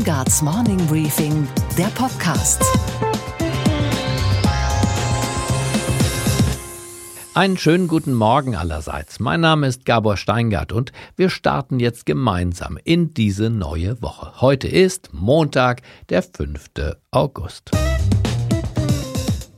Steingarts Morning Briefing, der Podcast. Einen schönen guten Morgen allerseits. Mein Name ist Gabor Steingart und wir starten jetzt gemeinsam in diese neue Woche. Heute ist Montag, der 5. August.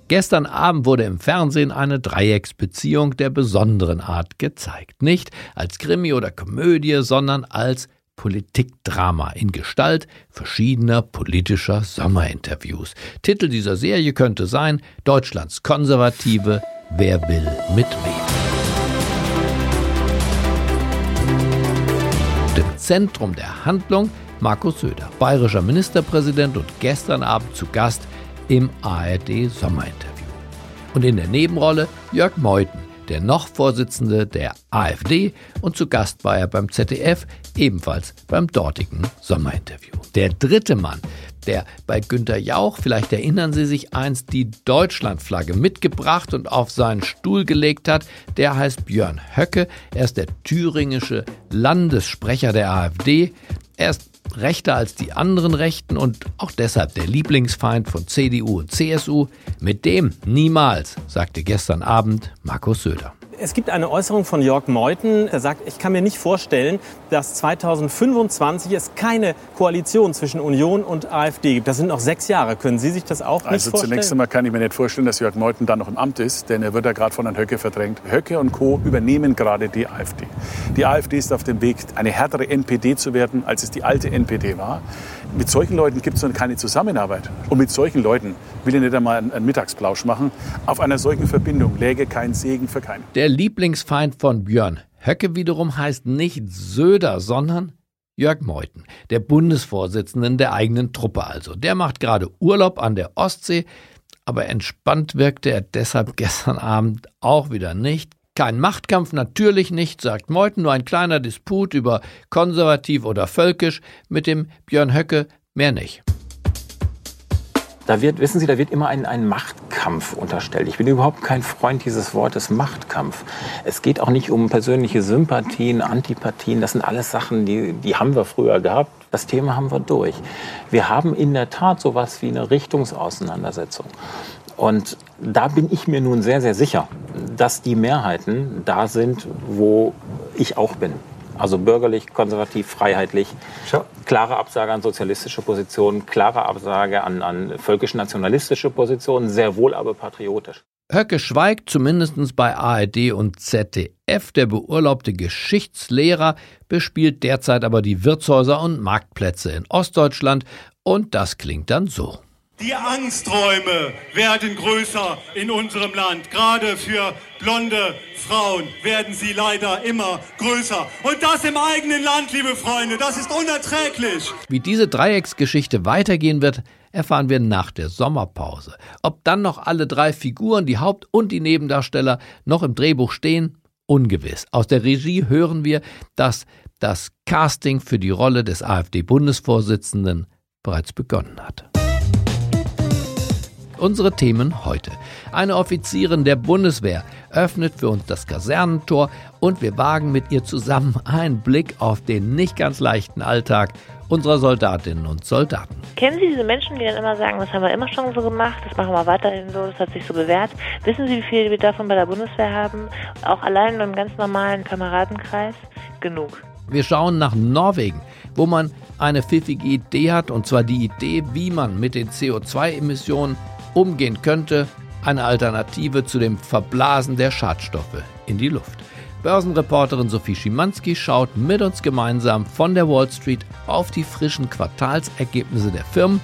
Gestern Abend wurde im Fernsehen eine Dreiecksbeziehung der besonderen Art gezeigt. Nicht als Krimi oder Komödie, sondern als Politikdrama in Gestalt verschiedener politischer Sommerinterviews. Titel dieser Serie könnte sein Deutschlands Konservative, wer will mit wem? Im Zentrum der Handlung Markus Söder, bayerischer Ministerpräsident und gestern Abend zu Gast im ARD Sommerinterview. Und in der Nebenrolle Jörg Meuthen, der noch Vorsitzende der AfD und zu Gast war er beim ZDF, ebenfalls beim dortigen Sommerinterview. Der dritte Mann, der bei Günter Jauch, vielleicht erinnern Sie sich einst, die Deutschlandflagge mitgebracht und auf seinen Stuhl gelegt hat, der heißt Björn Höcke. Er ist der thüringische Landessprecher der AfD. Er ist rechter als die anderen Rechten und auch deshalb der Lieblingsfeind von CDU und CSU. Mit dem niemals, sagte gestern Abend Markus Söder. Es gibt eine Äußerung von Jörg Meuthen, der sagt, ich kann mir nicht vorstellen, dass 2025 es keine Koalition zwischen Union und AfD gibt. Das sind noch sechs Jahre. Können Sie sich das auch nicht also vorstellen? Also zunächst einmal kann ich mir nicht vorstellen, dass Jörg Meuthen da noch im Amt ist, denn er wird ja gerade von Herrn Höcke verdrängt. Höcke und Co. übernehmen gerade die AfD. Die AfD ist auf dem Weg, eine härtere NPD zu werden, als es die alte NPD war. Mit solchen Leuten gibt es keine Zusammenarbeit. Und mit solchen Leuten will ich nicht einmal einen Mittagsplausch machen. Auf einer solchen Verbindung läge kein Segen für keinen. Der Lieblingsfeind von Björn Höcke wiederum heißt nicht Söder, sondern Jörg Meuthen, der Bundesvorsitzenden der eigenen Truppe also. Der macht gerade Urlaub an der Ostsee, aber entspannt wirkte er deshalb gestern Abend auch wieder nicht. Kein Machtkampf, natürlich nicht, sagt Meuthen, nur ein kleiner Disput über konservativ oder völkisch mit dem Björn Höcke, mehr nicht. Da wird, wissen Sie, da wird immer ein, ein Machtkampf unterstellt. Ich bin überhaupt kein Freund dieses Wortes Machtkampf. Es geht auch nicht um persönliche Sympathien, Antipathien. Das sind alles Sachen, die, die haben wir früher gehabt. Das Thema haben wir durch. Wir haben in der Tat sowas wie eine Richtungsauseinandersetzung. Und da bin ich mir nun sehr, sehr sicher, dass die Mehrheiten da sind, wo ich auch bin. Also bürgerlich, konservativ, freiheitlich. Klare Absage an sozialistische Positionen, klare Absage an, an völkisch-nationalistische Positionen, sehr wohl aber patriotisch. Höcke schweigt zumindest bei ARD und ZDF. Der beurlaubte Geschichtslehrer bespielt derzeit aber die Wirtshäuser und Marktplätze in Ostdeutschland und das klingt dann so. Die Angsträume werden größer in unserem Land. Gerade für blonde Frauen werden sie leider immer größer. Und das im eigenen Land, liebe Freunde. Das ist unerträglich. Wie diese Dreiecksgeschichte weitergehen wird, erfahren wir nach der Sommerpause. Ob dann noch alle drei Figuren, die Haupt- und die Nebendarsteller, noch im Drehbuch stehen, ungewiss. Aus der Regie hören wir, dass das Casting für die Rolle des AfD-Bundesvorsitzenden bereits begonnen hat unsere Themen heute. Eine Offizierin der Bundeswehr öffnet für uns das Kasernentor und wir wagen mit ihr zusammen einen Blick auf den nicht ganz leichten Alltag unserer Soldatinnen und Soldaten. Kennen Sie diese Menschen, die dann immer sagen, das haben wir immer schon so gemacht, das machen wir weiterhin so, das hat sich so bewährt? Wissen Sie, wie viel wir davon bei der Bundeswehr haben? Auch allein in einem ganz normalen Kameradenkreis? Genug. Wir schauen nach Norwegen, wo man eine pfiffige Idee hat, und zwar die Idee, wie man mit den CO2-Emissionen umgehen könnte, eine Alternative zu dem Verblasen der Schadstoffe in die Luft. Börsenreporterin Sophie Schimanski schaut mit uns gemeinsam von der Wall Street auf die frischen Quartalsergebnisse der Firmen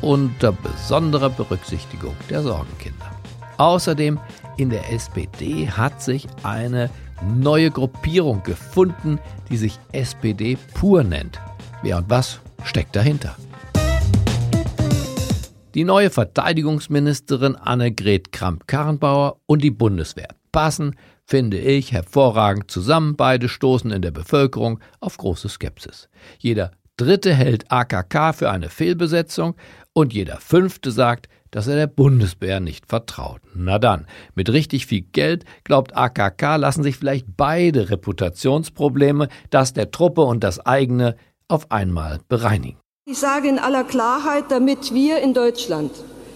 unter besonderer Berücksichtigung der Sorgenkinder. Außerdem in der SPD hat sich eine neue Gruppierung gefunden, die sich SPD pur nennt. Wer und was steckt dahinter? Die neue Verteidigungsministerin Annegret Kramp-Karrenbauer und die Bundeswehr passen, finde ich, hervorragend zusammen. Beide stoßen in der Bevölkerung auf große Skepsis. Jeder Dritte hält AKK für eine Fehlbesetzung und jeder Fünfte sagt, dass er der Bundeswehr nicht vertraut. Na dann, mit richtig viel Geld, glaubt AKK, lassen sich vielleicht beide Reputationsprobleme, das der Truppe und das eigene, auf einmal bereinigen. Ich sage in aller Klarheit, damit wir in Deutschland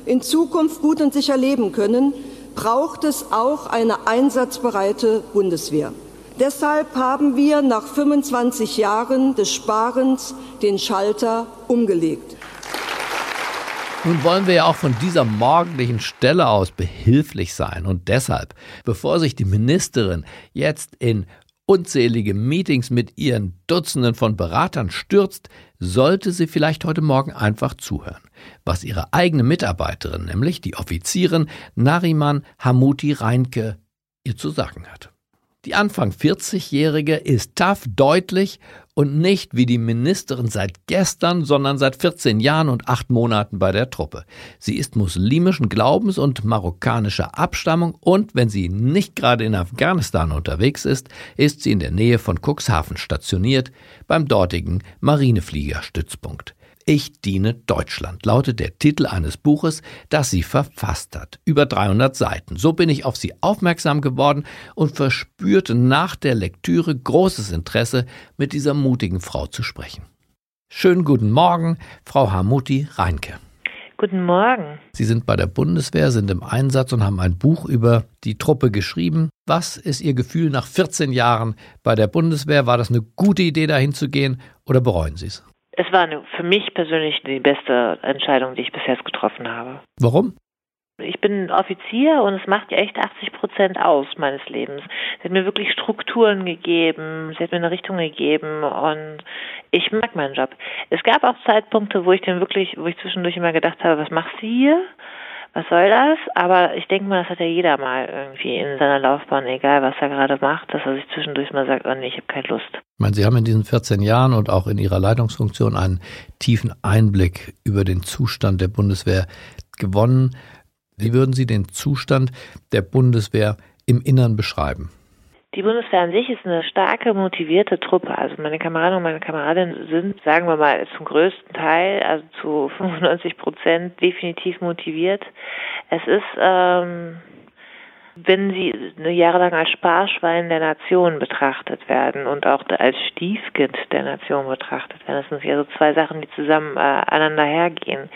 in Zukunft gut und sicher leben können, braucht es auch eine einsatzbereite Bundeswehr. Deshalb haben wir nach 25 Jahren des Sparens den Schalter umgelegt. Nun wollen wir ja auch von dieser morgendlichen Stelle aus behilflich sein. Und deshalb, bevor sich die Ministerin jetzt in unzählige Meetings mit ihren Dutzenden von Beratern stürzt, sollte sie vielleicht heute Morgen einfach zuhören, was ihre eigene Mitarbeiterin, nämlich die Offizierin Nariman Hamuti Reinke, ihr zu sagen hat. Die Anfang 40-Jährige ist tough, deutlich und nicht wie die Ministerin seit gestern, sondern seit 14 Jahren und 8 Monaten bei der Truppe. Sie ist muslimischen Glaubens und marokkanischer Abstammung und wenn sie nicht gerade in Afghanistan unterwegs ist, ist sie in der Nähe von Cuxhaven stationiert, beim dortigen Marinefliegerstützpunkt. Ich diene Deutschland lautet der Titel eines Buches, das sie verfasst hat. Über 300 Seiten. So bin ich auf sie aufmerksam geworden und verspürte nach der Lektüre großes Interesse, mit dieser mutigen Frau zu sprechen. Schönen guten Morgen, Frau Hamuti Reinke. Guten Morgen. Sie sind bei der Bundeswehr, sind im Einsatz und haben ein Buch über die Truppe geschrieben. Was ist Ihr Gefühl nach 14 Jahren bei der Bundeswehr? War das eine gute Idee, dahin zu gehen oder bereuen Sie es? Es war eine, für mich persönlich die beste Entscheidung, die ich bis jetzt getroffen habe. Warum? Ich bin Offizier und es macht ja echt 80 Prozent aus meines Lebens. Sie hat mir wirklich Strukturen gegeben, sie hat mir eine Richtung gegeben und ich mag meinen Job. Es gab auch Zeitpunkte, wo ich dann wirklich, wo ich zwischendurch immer gedacht habe, was machst du hier? Was soll das? Aber ich denke mal, das hat ja jeder mal irgendwie in seiner Laufbahn, egal was er gerade macht, dass er sich zwischendurch mal sagt, oh nee, ich habe keine Lust. Ich meine, Sie haben in diesen 14 Jahren und auch in Ihrer Leitungsfunktion einen tiefen Einblick über den Zustand der Bundeswehr gewonnen. Wie würden Sie den Zustand der Bundeswehr im Innern beschreiben? Die Bundeswehr an sich ist eine starke, motivierte Truppe. Also meine Kameraden und meine Kameradinnen sind, sagen wir mal, zum größten Teil, also zu 95 Prozent definitiv motiviert. Es ist, ähm, wenn sie jahrelang als Sparschwein der Nation betrachtet werden und auch als Stiefkind der Nation betrachtet werden, das sind ja so zwei Sachen, die zusammen äh, aneinander hergehen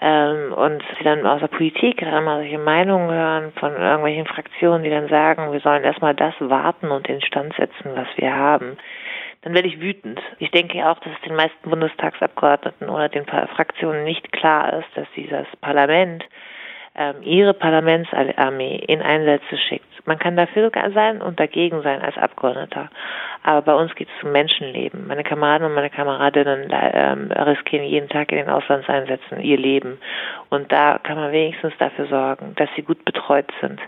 ähm, und sie dann aus der Politik immer solche Meinungen hören von irgendwelchen Fraktionen, die dann sagen, wir sollen erstmal das warten und den Stand setzen, was wir haben, dann werde ich wütend. Ich denke auch, dass es den meisten Bundestagsabgeordneten oder den Fraktionen nicht klar ist, dass dieses Parlament ihre Parlamentsarmee in Einsätze schickt. Man kann dafür sein und dagegen sein als Abgeordneter. Aber bei uns geht es um Menschenleben. Meine Kameraden und meine Kameradinnen ähm, riskieren jeden Tag in den Auslandseinsätzen ihr Leben. Und da kann man wenigstens dafür sorgen, dass sie gut betreut sind,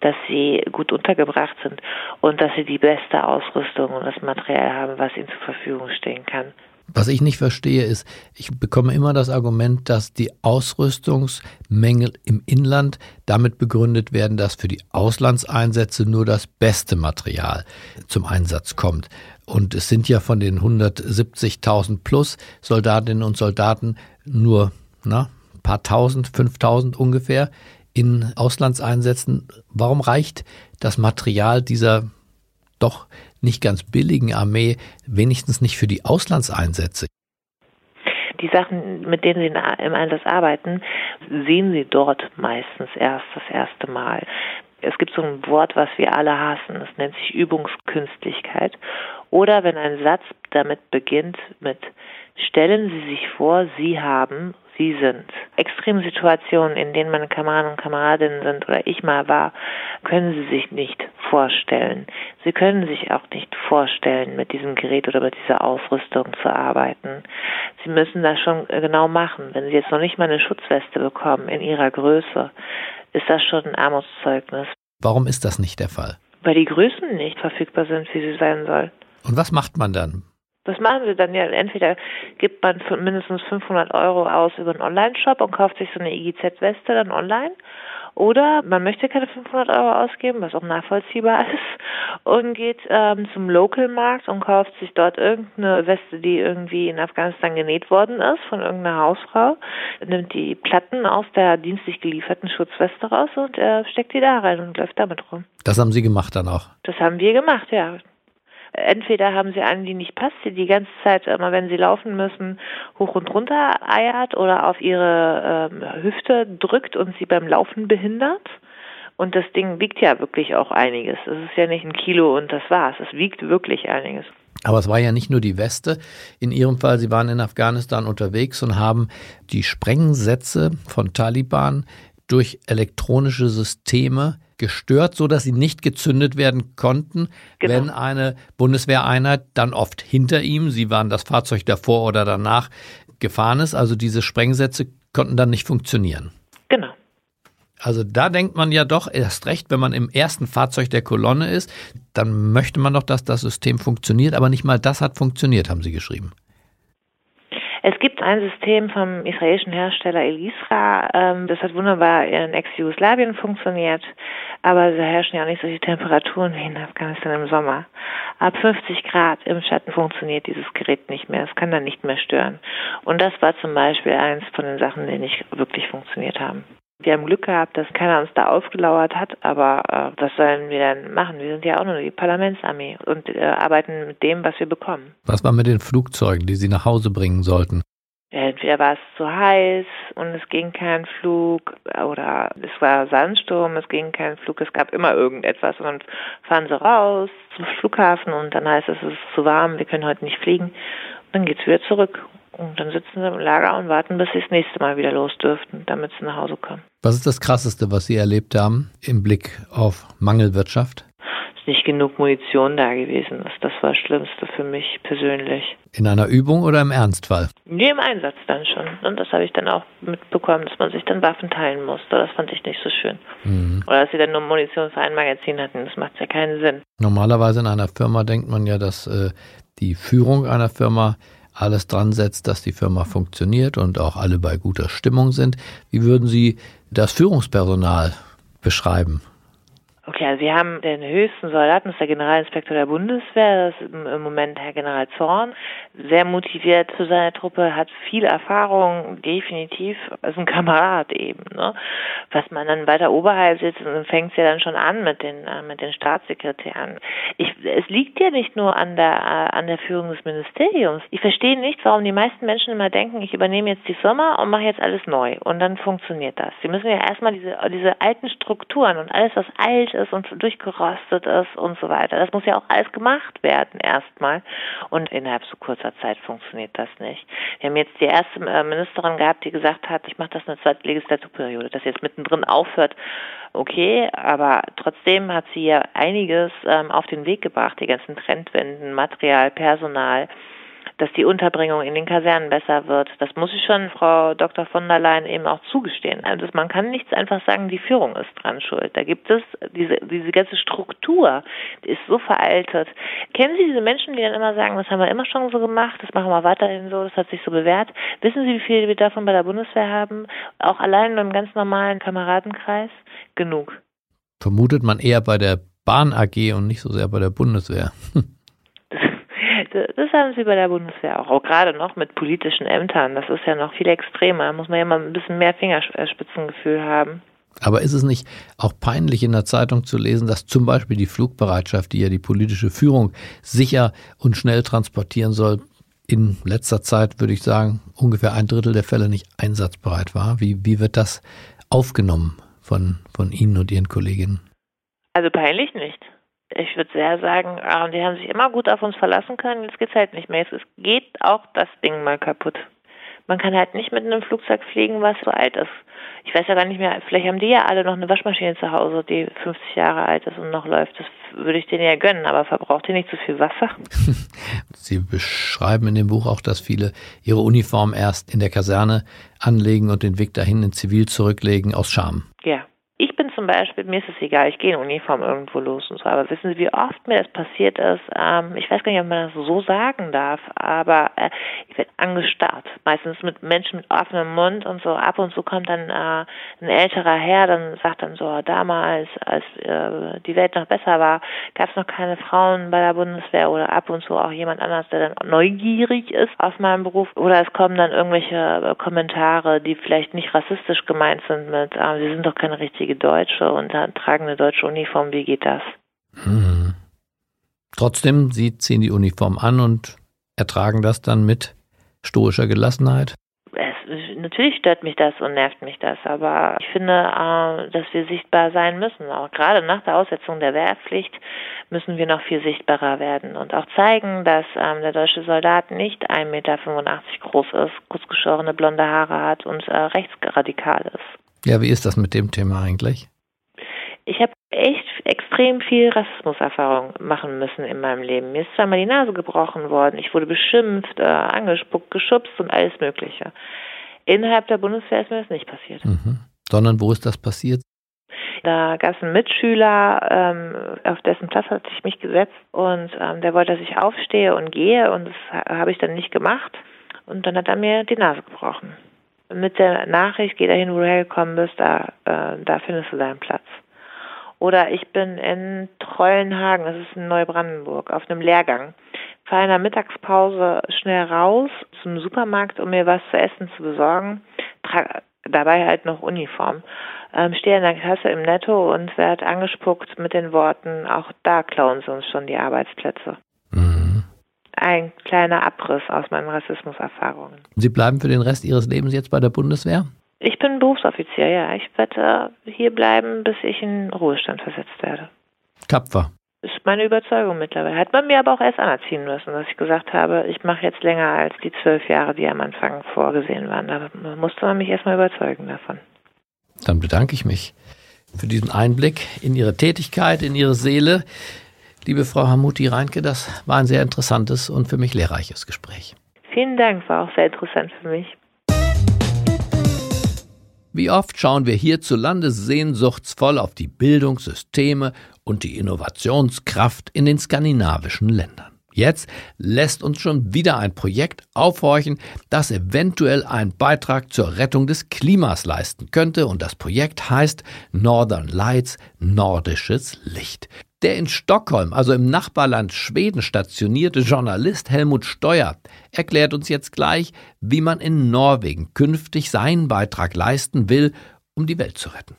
dass sie gut untergebracht sind und dass sie die beste Ausrüstung und das Material haben, was ihnen zur Verfügung stehen kann. Was ich nicht verstehe, ist, ich bekomme immer das Argument, dass die Ausrüstungsmängel im Inland damit begründet werden, dass für die Auslandseinsätze nur das beste Material zum Einsatz kommt. Und es sind ja von den 170.000 plus Soldatinnen und Soldaten nur ein paar tausend, 5000 ungefähr in Auslandseinsätzen. Warum reicht das Material dieser doch nicht ganz billigen Armee wenigstens nicht für die Auslandseinsätze? Die Sachen, mit denen Sie im Einsatz arbeiten, sehen Sie dort meistens erst das erste Mal. Es gibt so ein Wort, was wir alle hassen. Es nennt sich Übungskünstlichkeit. Oder wenn ein Satz damit beginnt mit Stellen Sie sich vor, Sie haben sie sind. Extremsituationen, in denen meine Kameraden und Kameradinnen sind oder ich mal war, können sie sich nicht vorstellen. Sie können sich auch nicht vorstellen, mit diesem Gerät oder mit dieser Ausrüstung zu arbeiten. Sie müssen das schon genau machen. Wenn sie jetzt noch nicht mal eine Schutzweste bekommen in ihrer Größe, ist das schon ein Armutszeugnis. Warum ist das nicht der Fall? Weil die Größen nicht verfügbar sind, wie sie sein sollen. Und was macht man dann? Das machen sie dann ja. Entweder gibt man mindestens 500 Euro aus über einen Online-Shop und kauft sich so eine IGZ-Weste dann online. Oder man möchte keine 500 Euro ausgeben, was auch nachvollziehbar ist, und geht ähm, zum Local-Markt und kauft sich dort irgendeine Weste, die irgendwie in Afghanistan genäht worden ist von irgendeiner Hausfrau, nimmt die Platten aus der dienstlich gelieferten Schutzweste raus und äh, steckt die da rein und läuft damit rum. Das haben Sie gemacht dann auch? Das haben wir gemacht, ja entweder haben sie einen, die nicht passt, die die ganze Zeit immer, wenn sie laufen müssen, hoch und runter eiert oder auf ihre ähm, Hüfte drückt und sie beim Laufen behindert. Und das Ding wiegt ja wirklich auch einiges. Es ist ja nicht ein Kilo und das war's. Es wiegt wirklich einiges. Aber es war ja nicht nur die Weste. In Ihrem Fall, Sie waren in Afghanistan unterwegs und haben die Sprengsätze von Taliban durch elektronische Systeme gestört, so dass sie nicht gezündet werden konnten, genau. wenn eine Bundeswehreinheit dann oft hinter ihm, sie waren das Fahrzeug davor oder danach gefahren ist, also diese Sprengsätze konnten dann nicht funktionieren. Genau. Also da denkt man ja doch erst recht, wenn man im ersten Fahrzeug der Kolonne ist, dann möchte man doch, dass das System funktioniert, aber nicht mal das hat funktioniert, haben Sie geschrieben. Es gibt ein System vom israelischen Hersteller Elisra, ähm, das hat wunderbar in Ex-Jugoslawien funktioniert, aber da herrschen ja auch nicht solche Temperaturen wie in Afghanistan im Sommer. Ab 50 Grad im Schatten funktioniert dieses Gerät nicht mehr, es kann dann nicht mehr stören. Und das war zum Beispiel eins von den Sachen, die nicht wirklich funktioniert haben. Wir haben Glück gehabt, dass keiner uns da aufgelauert hat, aber äh, was sollen wir denn machen? Wir sind ja auch nur die Parlamentsarmee und äh, arbeiten mit dem, was wir bekommen. Was war mit den Flugzeugen, die Sie nach Hause bringen sollten? Entweder war es zu heiß und es ging kein Flug oder es war Sandsturm, es ging kein Flug, es gab immer irgendetwas und dann fahren sie raus zum Flughafen und dann heißt es, es ist zu warm, wir können heute nicht fliegen. Und dann geht's wieder zurück und dann sitzen sie im Lager und warten, bis sie das nächste Mal wieder los dürften, damit sie nach Hause kommen. Was ist das Krasseste, was Sie erlebt haben im Blick auf Mangelwirtschaft? Es ist nicht genug Munition da gewesen. Das war das Schlimmste für mich persönlich. In einer Übung oder im Ernstfall? Nee, im Einsatz dann schon. Und das habe ich dann auch mitbekommen, dass man sich dann Waffen teilen musste. Das fand ich nicht so schön. Mhm. Oder dass sie dann nur Munition für ein Magazin hatten. Das macht ja keinen Sinn. Normalerweise in einer Firma denkt man ja, dass äh, die Führung einer Firma alles dran setzt, dass die Firma funktioniert und auch alle bei guter Stimmung sind. Wie würden Sie das Führungspersonal beschreiben? Okay, also wir haben den höchsten Soldaten, das ist der Generalinspektor der Bundeswehr, das ist im Moment Herr General Zorn, sehr motiviert zu seiner Truppe, hat viel Erfahrung, definitiv, ist ein Kamerad eben. Ne? Was man dann weiter oberhalb sitzt, fängt es ja dann schon an mit den äh, mit den Staatssekretären. Ich, es liegt ja nicht nur an der äh, an der Führung des Ministeriums. Ich verstehe nicht, warum die meisten Menschen immer denken, ich übernehme jetzt die Firma und mache jetzt alles neu und dann funktioniert das. Sie müssen ja erstmal diese diese alten Strukturen und alles, was alt ist und durchgerostet ist und so weiter. Das muss ja auch alles gemacht werden erstmal. Und innerhalb so kurzer Zeit funktioniert das nicht. Wir haben jetzt die erste äh, Ministerin gehabt, die gesagt hat, ich mache das eine zweite Legislaturperiode, dass jetzt mittendrin aufhört. Okay, aber trotzdem hat sie ja einiges ähm, auf den Weg gebracht, die ganzen Trendwenden, Material, Personal dass die Unterbringung in den Kasernen besser wird. Das muss ich schon Frau Dr. von der Leyen eben auch zugestehen. Also man kann nicht einfach sagen, die Führung ist dran schuld. Da gibt es diese, diese ganze Struktur, die ist so veraltet. Kennen Sie diese Menschen, die dann immer sagen, das haben wir immer schon so gemacht, das machen wir weiterhin so, das hat sich so bewährt. Wissen Sie, wie viel wir davon bei der Bundeswehr haben? Auch allein im ganz normalen Kameradenkreis? Genug. Vermutet man eher bei der Bahn AG und nicht so sehr bei der Bundeswehr. das haben sie bei der Bundeswehr auch, auch gerade noch mit politischen Ämtern. Das ist ja noch viel extremer. Da muss man ja mal ein bisschen mehr Fingerspitzengefühl haben. Aber ist es nicht auch peinlich in der Zeitung zu lesen, dass zum Beispiel die Flugbereitschaft, die ja die politische Führung sicher und schnell transportieren soll, in letzter Zeit, würde ich sagen, ungefähr ein Drittel der Fälle nicht einsatzbereit war? Wie, wie wird das aufgenommen von, von Ihnen und Ihren Kolleginnen? Also peinlich nicht ich würde sehr sagen, ah, die haben sich immer gut auf uns verlassen können, jetzt geht's halt nicht mehr. Jetzt geht auch das Ding mal kaputt. Man kann halt nicht mit einem Flugzeug fliegen, was so alt ist. Ich weiß ja gar nicht mehr, vielleicht haben die ja alle noch eine Waschmaschine zu Hause, die 50 Jahre alt ist und noch läuft. Das würde ich denen ja gönnen, aber verbraucht ihr nicht zu so viel Wasser? Sie beschreiben in dem Buch auch, dass viele ihre Uniform erst in der Kaserne anlegen und den Weg dahin in Zivil zurücklegen aus Scham. Ja, ich bin zum Beispiel, mir ist es egal, ich gehe in Uniform irgendwo los und so, aber wissen Sie, wie oft mir das passiert ist? Ähm, ich weiß gar nicht, ob man das so sagen darf, aber äh, ich werde angestarrt. Meistens mit Menschen mit offenem Mund und so. Ab und zu kommt dann äh, ein älterer Herr, dann sagt dann so, damals, als äh, die Welt noch besser war, gab es noch keine Frauen bei der Bundeswehr oder ab und zu auch jemand anders, der dann neugierig ist auf meinen Beruf. Oder es kommen dann irgendwelche Kommentare, die vielleicht nicht rassistisch gemeint sind mit, Sie sind doch keine richtige richtige Deutsche und tragen eine deutsche Uniform. Wie geht das? Hm. Trotzdem, Sie ziehen die Uniform an und ertragen das dann mit stoischer Gelassenheit? Es, natürlich stört mich das und nervt mich das, aber ich finde, äh, dass wir sichtbar sein müssen. Auch gerade nach der Aussetzung der Wehrpflicht müssen wir noch viel sichtbarer werden und auch zeigen, dass ähm, der deutsche Soldat nicht 1,85 Meter groß ist, kurzgeschorene blonde Haare hat und äh, rechtsradikal ist. Ja, wie ist das mit dem Thema eigentlich? Ich habe echt extrem viel Rassismuserfahrung machen müssen in meinem Leben. Mir ist zweimal die Nase gebrochen worden, ich wurde beschimpft, äh, angespuckt, geschubst und alles Mögliche. Innerhalb der Bundeswehr ist mir das nicht passiert. Mhm. Sondern wo ist das passiert? Da gab es einen Mitschüler, ähm, auf dessen Platz hatte ich mich gesetzt und ähm, der wollte, dass ich aufstehe und gehe und das habe ich dann nicht gemacht. Und dann hat er mir die Nase gebrochen. Mit der Nachricht, geh dahin, wo du hergekommen bist, da, äh, da findest du deinen Platz. Oder ich bin in Trollenhagen, das ist in Neubrandenburg, auf einem Lehrgang. Fahre in der Mittagspause schnell raus zum Supermarkt, um mir was zu essen zu besorgen. Trage dabei halt noch Uniform. Ähm, stehe in der Kasse im Netto und werde angespuckt mit den Worten, auch da klauen sie uns schon die Arbeitsplätze. Ein kleiner Abriss aus meinen Rassismuserfahrungen. Sie bleiben für den Rest Ihres Lebens jetzt bei der Bundeswehr? Ich bin Berufsoffizier, ja. Ich werde hier bleiben, bis ich in Ruhestand versetzt werde. Tapfer. Ist meine Überzeugung mittlerweile. Hat man mir aber auch erst anerziehen müssen, dass ich gesagt habe, ich mache jetzt länger als die zwölf Jahre, die am Anfang vorgesehen waren. Da musste man mich erstmal überzeugen davon. Dann bedanke ich mich für diesen Einblick in Ihre Tätigkeit, in Ihre Seele. Liebe Frau Hamuti Reinke, das war ein sehr interessantes und für mich lehrreiches Gespräch. Vielen Dank, war auch sehr interessant für mich. Wie oft schauen wir hierzulande sehnsuchtsvoll auf die Bildungssysteme und die Innovationskraft in den skandinavischen Ländern. Jetzt lässt uns schon wieder ein Projekt aufhorchen, das eventuell einen Beitrag zur Rettung des Klimas leisten könnte, und das Projekt heißt Northern Lights Nordisches Licht. Der in Stockholm, also im Nachbarland Schweden stationierte Journalist Helmut Steuer erklärt uns jetzt gleich, wie man in Norwegen künftig seinen Beitrag leisten will, um die Welt zu retten.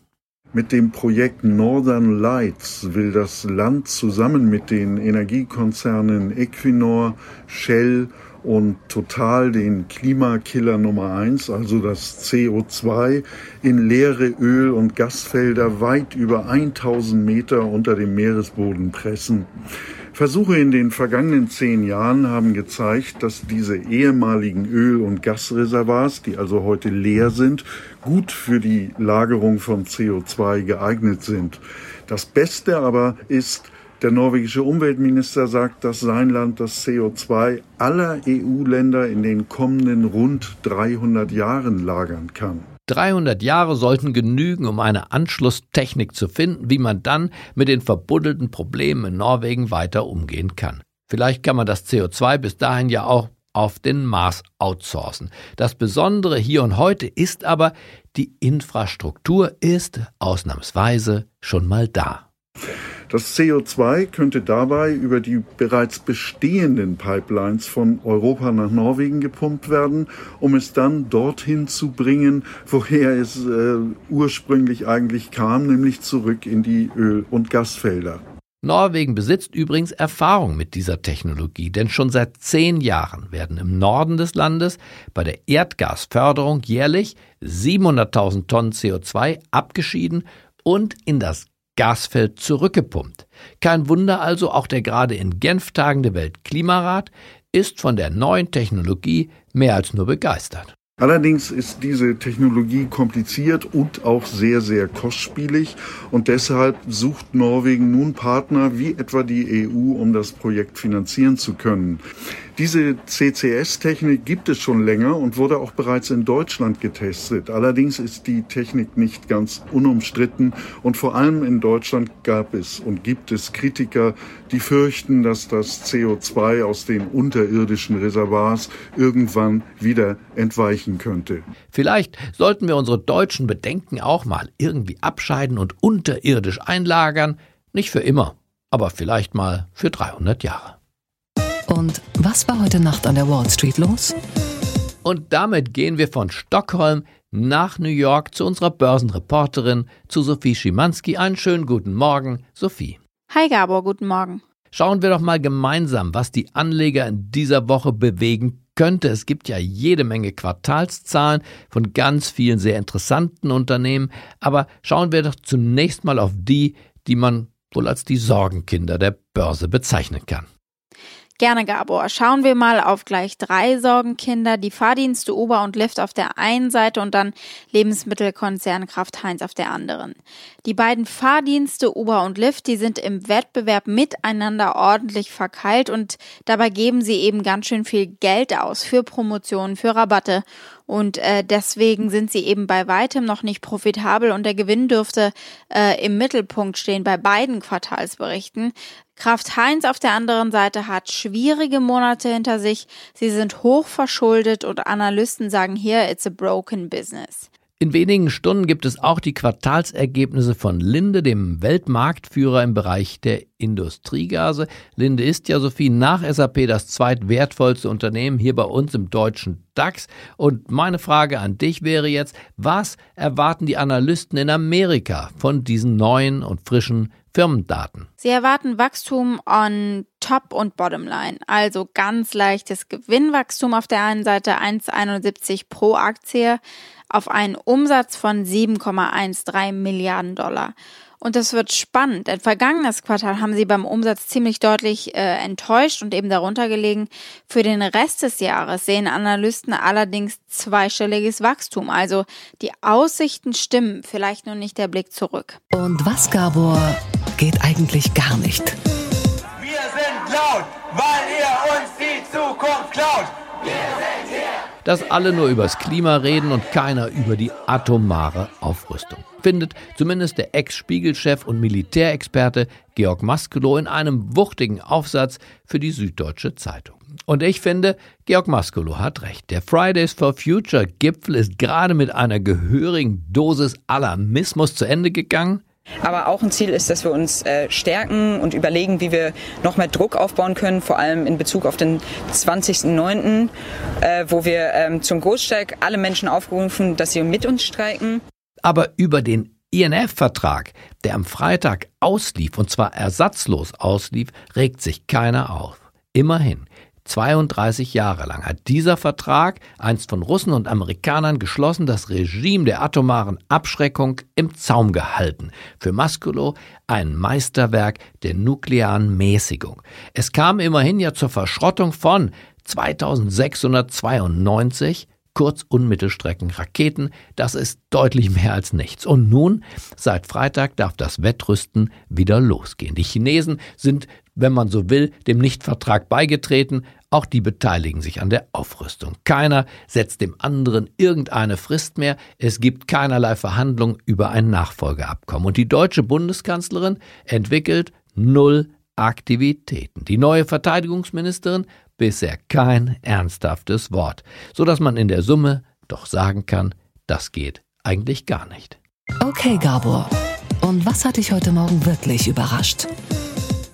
Mit dem Projekt Northern Lights will das Land zusammen mit den Energiekonzernen Equinor, Shell und Total den Klimakiller Nummer eins, also das CO2, in leere Öl- und Gasfelder weit über 1000 Meter unter dem Meeresboden pressen. Versuche in den vergangenen zehn Jahren haben gezeigt, dass diese ehemaligen Öl- und Gasreservoirs, die also heute leer sind, gut für die Lagerung von CO2 geeignet sind. Das Beste aber ist, der norwegische Umweltminister sagt, dass sein Land das CO2 aller EU-Länder in den kommenden rund 300 Jahren lagern kann. 300 Jahre sollten genügen, um eine Anschlusstechnik zu finden, wie man dann mit den verbuddelten Problemen in Norwegen weiter umgehen kann. Vielleicht kann man das CO2 bis dahin ja auch auf den Mars outsourcen. Das Besondere hier und heute ist aber, die Infrastruktur ist ausnahmsweise schon mal da. Das CO2 könnte dabei über die bereits bestehenden Pipelines von Europa nach Norwegen gepumpt werden, um es dann dorthin zu bringen, woher es äh, ursprünglich eigentlich kam, nämlich zurück in die Öl- und Gasfelder. Norwegen besitzt übrigens Erfahrung mit dieser Technologie, denn schon seit zehn Jahren werden im Norden des Landes bei der Erdgasförderung jährlich 700.000 Tonnen CO2 abgeschieden und in das Gasfeld zurückgepumpt. Kein Wunder also, auch der gerade in Genf tagende Weltklimarat ist von der neuen Technologie mehr als nur begeistert. Allerdings ist diese Technologie kompliziert und auch sehr, sehr kostspielig und deshalb sucht Norwegen nun Partner wie etwa die EU, um das Projekt finanzieren zu können. Diese CCS-Technik gibt es schon länger und wurde auch bereits in Deutschland getestet. Allerdings ist die Technik nicht ganz unumstritten und vor allem in Deutschland gab es und gibt es Kritiker, die fürchten, dass das CO2 aus den unterirdischen Reservoirs irgendwann wieder entweichen könnte. Vielleicht sollten wir unsere deutschen Bedenken auch mal irgendwie abscheiden und unterirdisch einlagern. Nicht für immer, aber vielleicht mal für 300 Jahre. Und was war heute Nacht an der Wall Street los? Und damit gehen wir von Stockholm nach New York zu unserer Börsenreporterin, zu Sophie Schimanski. Einen schönen guten Morgen, Sophie. Hi Gabor, guten Morgen. Schauen wir doch mal gemeinsam, was die Anleger in dieser Woche bewegen könnte. Es gibt ja jede Menge Quartalszahlen von ganz vielen sehr interessanten Unternehmen, aber schauen wir doch zunächst mal auf die, die man wohl als die Sorgenkinder der Börse bezeichnen kann. Gerne, Gabor. Schauen wir mal auf gleich drei Sorgenkinder. Die Fahrdienste Uber und Lyft auf der einen Seite und dann Lebensmittelkonzern Kraft Heinz auf der anderen. Die beiden Fahrdienste Uber und Lyft, die sind im Wettbewerb miteinander ordentlich verkeilt und dabei geben sie eben ganz schön viel Geld aus für Promotionen, für Rabatte und äh, deswegen sind sie eben bei weitem noch nicht profitabel und der Gewinn dürfte äh, im Mittelpunkt stehen bei beiden Quartalsberichten. Kraft Heinz auf der anderen Seite hat schwierige Monate hinter sich. Sie sind hoch verschuldet und Analysten sagen hier, it's a broken business. In wenigen Stunden gibt es auch die Quartalsergebnisse von Linde, dem Weltmarktführer im Bereich der Industriegase. Linde ist ja, Sophie, nach SAP das zweitwertvollste Unternehmen hier bei uns im deutschen DAX. Und meine Frage an dich wäre jetzt, was erwarten die Analysten in Amerika von diesen neuen und frischen Firmendaten? Sie erwarten Wachstum on Top und Bottomline, also ganz leichtes Gewinnwachstum auf der einen Seite 1,71 pro Aktie auf einen Umsatz von 7,13 Milliarden Dollar. Und das wird spannend, denn vergangenes Quartal haben sie beim Umsatz ziemlich deutlich äh, enttäuscht und eben darunter gelegen. Für den Rest des Jahres sehen Analysten allerdings zweistelliges Wachstum. Also die Aussichten stimmen, vielleicht nur nicht der Blick zurück. Und was, Gabor, geht eigentlich gar nicht? Wir sind laut, weil ihr uns die Zukunft klaut. Wir sind dass alle nur übers Klima reden und keiner über die atomare Aufrüstung. Findet zumindest der Ex-Spiegelchef und Militärexperte Georg Maskelow in einem wuchtigen Aufsatz für die Süddeutsche Zeitung. Und ich finde, Georg Maskelow hat recht. Der Fridays for Future Gipfel ist gerade mit einer gehörigen Dosis Alarmismus zu Ende gegangen. Aber auch ein Ziel ist, dass wir uns äh, stärken und überlegen, wie wir noch mehr Druck aufbauen können, vor allem in Bezug auf den 20.09., äh, wo wir ähm, zum Großstreik alle Menschen aufgerufen, dass sie mit uns streiken. Aber über den INF-Vertrag, der am Freitag auslief, und zwar ersatzlos auslief, regt sich keiner auf. Immerhin, 32 Jahre lang hat dieser Vertrag, einst von Russen und Amerikanern geschlossen, das Regime der atomaren Abschreckung im Zaum gehalten. Für Maskulo ein Meisterwerk der nuklearen Mäßigung. Es kam immerhin ja zur Verschrottung von 2692 Kurz- und Mittelstreckenraketen, das ist deutlich mehr als nichts. Und nun, seit Freitag darf das Wettrüsten wieder losgehen. Die Chinesen sind, wenn man so will, dem Nichtvertrag beigetreten, auch die beteiligen sich an der Aufrüstung. Keiner setzt dem anderen irgendeine Frist mehr. Es gibt keinerlei Verhandlung über ein Nachfolgeabkommen. Und die deutsche Bundeskanzlerin entwickelt null Aktivitäten. Die neue Verteidigungsministerin bisher kein ernsthaftes Wort, so dass man in der Summe doch sagen kann, das geht eigentlich gar nicht. Okay, Gabor. Und was hat dich heute Morgen wirklich überrascht?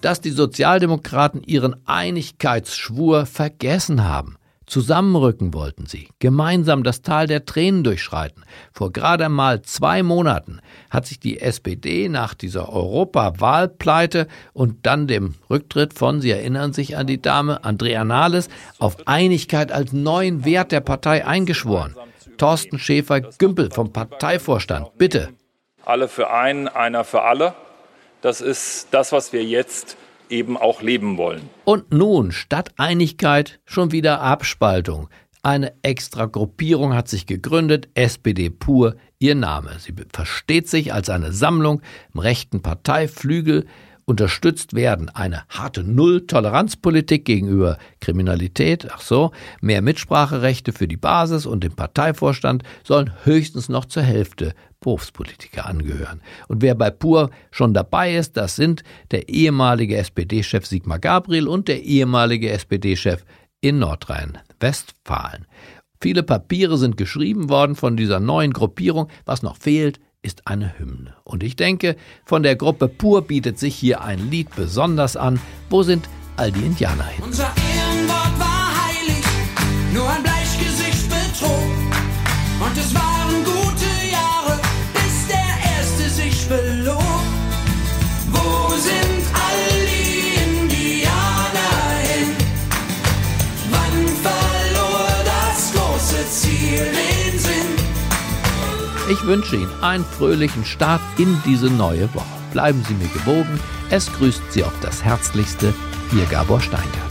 dass die Sozialdemokraten ihren Einigkeitsschwur vergessen haben. Zusammenrücken wollten sie, gemeinsam das Tal der Tränen durchschreiten. Vor gerade mal zwei Monaten hat sich die SPD nach dieser Europawahlpleite und dann dem Rücktritt von, Sie erinnern sich an die Dame, Andrea Nahles, auf Einigkeit als neuen Wert der Partei eingeschworen. Thorsten Schäfer-Gümpel vom Parteivorstand, bitte. Alle für einen, einer für alle. Das ist das, was wir jetzt eben auch leben wollen. Und nun, statt Einigkeit, schon wieder Abspaltung. Eine extra Gruppierung hat sich gegründet, SPD pur, ihr Name. Sie versteht sich als eine Sammlung im rechten Parteiflügel, unterstützt werden eine harte Null-Toleranzpolitik gegenüber Kriminalität, ach so, mehr Mitspracherechte für die Basis und den Parteivorstand sollen höchstens noch zur Hälfte Berufspolitiker angehören. Und wer bei Pur schon dabei ist, das sind der ehemalige SPD-Chef Sigmar Gabriel und der ehemalige SPD-Chef in Nordrhein-Westfalen. Viele Papiere sind geschrieben worden von dieser neuen Gruppierung. Was noch fehlt, ist eine Hymne. Und ich denke, von der Gruppe Pur bietet sich hier ein Lied besonders an. Wo sind all die Indianer hin? Unser Ehrenwort war heilig, nur ein Bleichgesicht betrog. Und es waren Ich wünsche Ihnen einen fröhlichen Start in diese neue Woche. Bleiben Sie mir gewogen. Es grüßt Sie auf das Herzlichste, Ihr Gabor Steingart.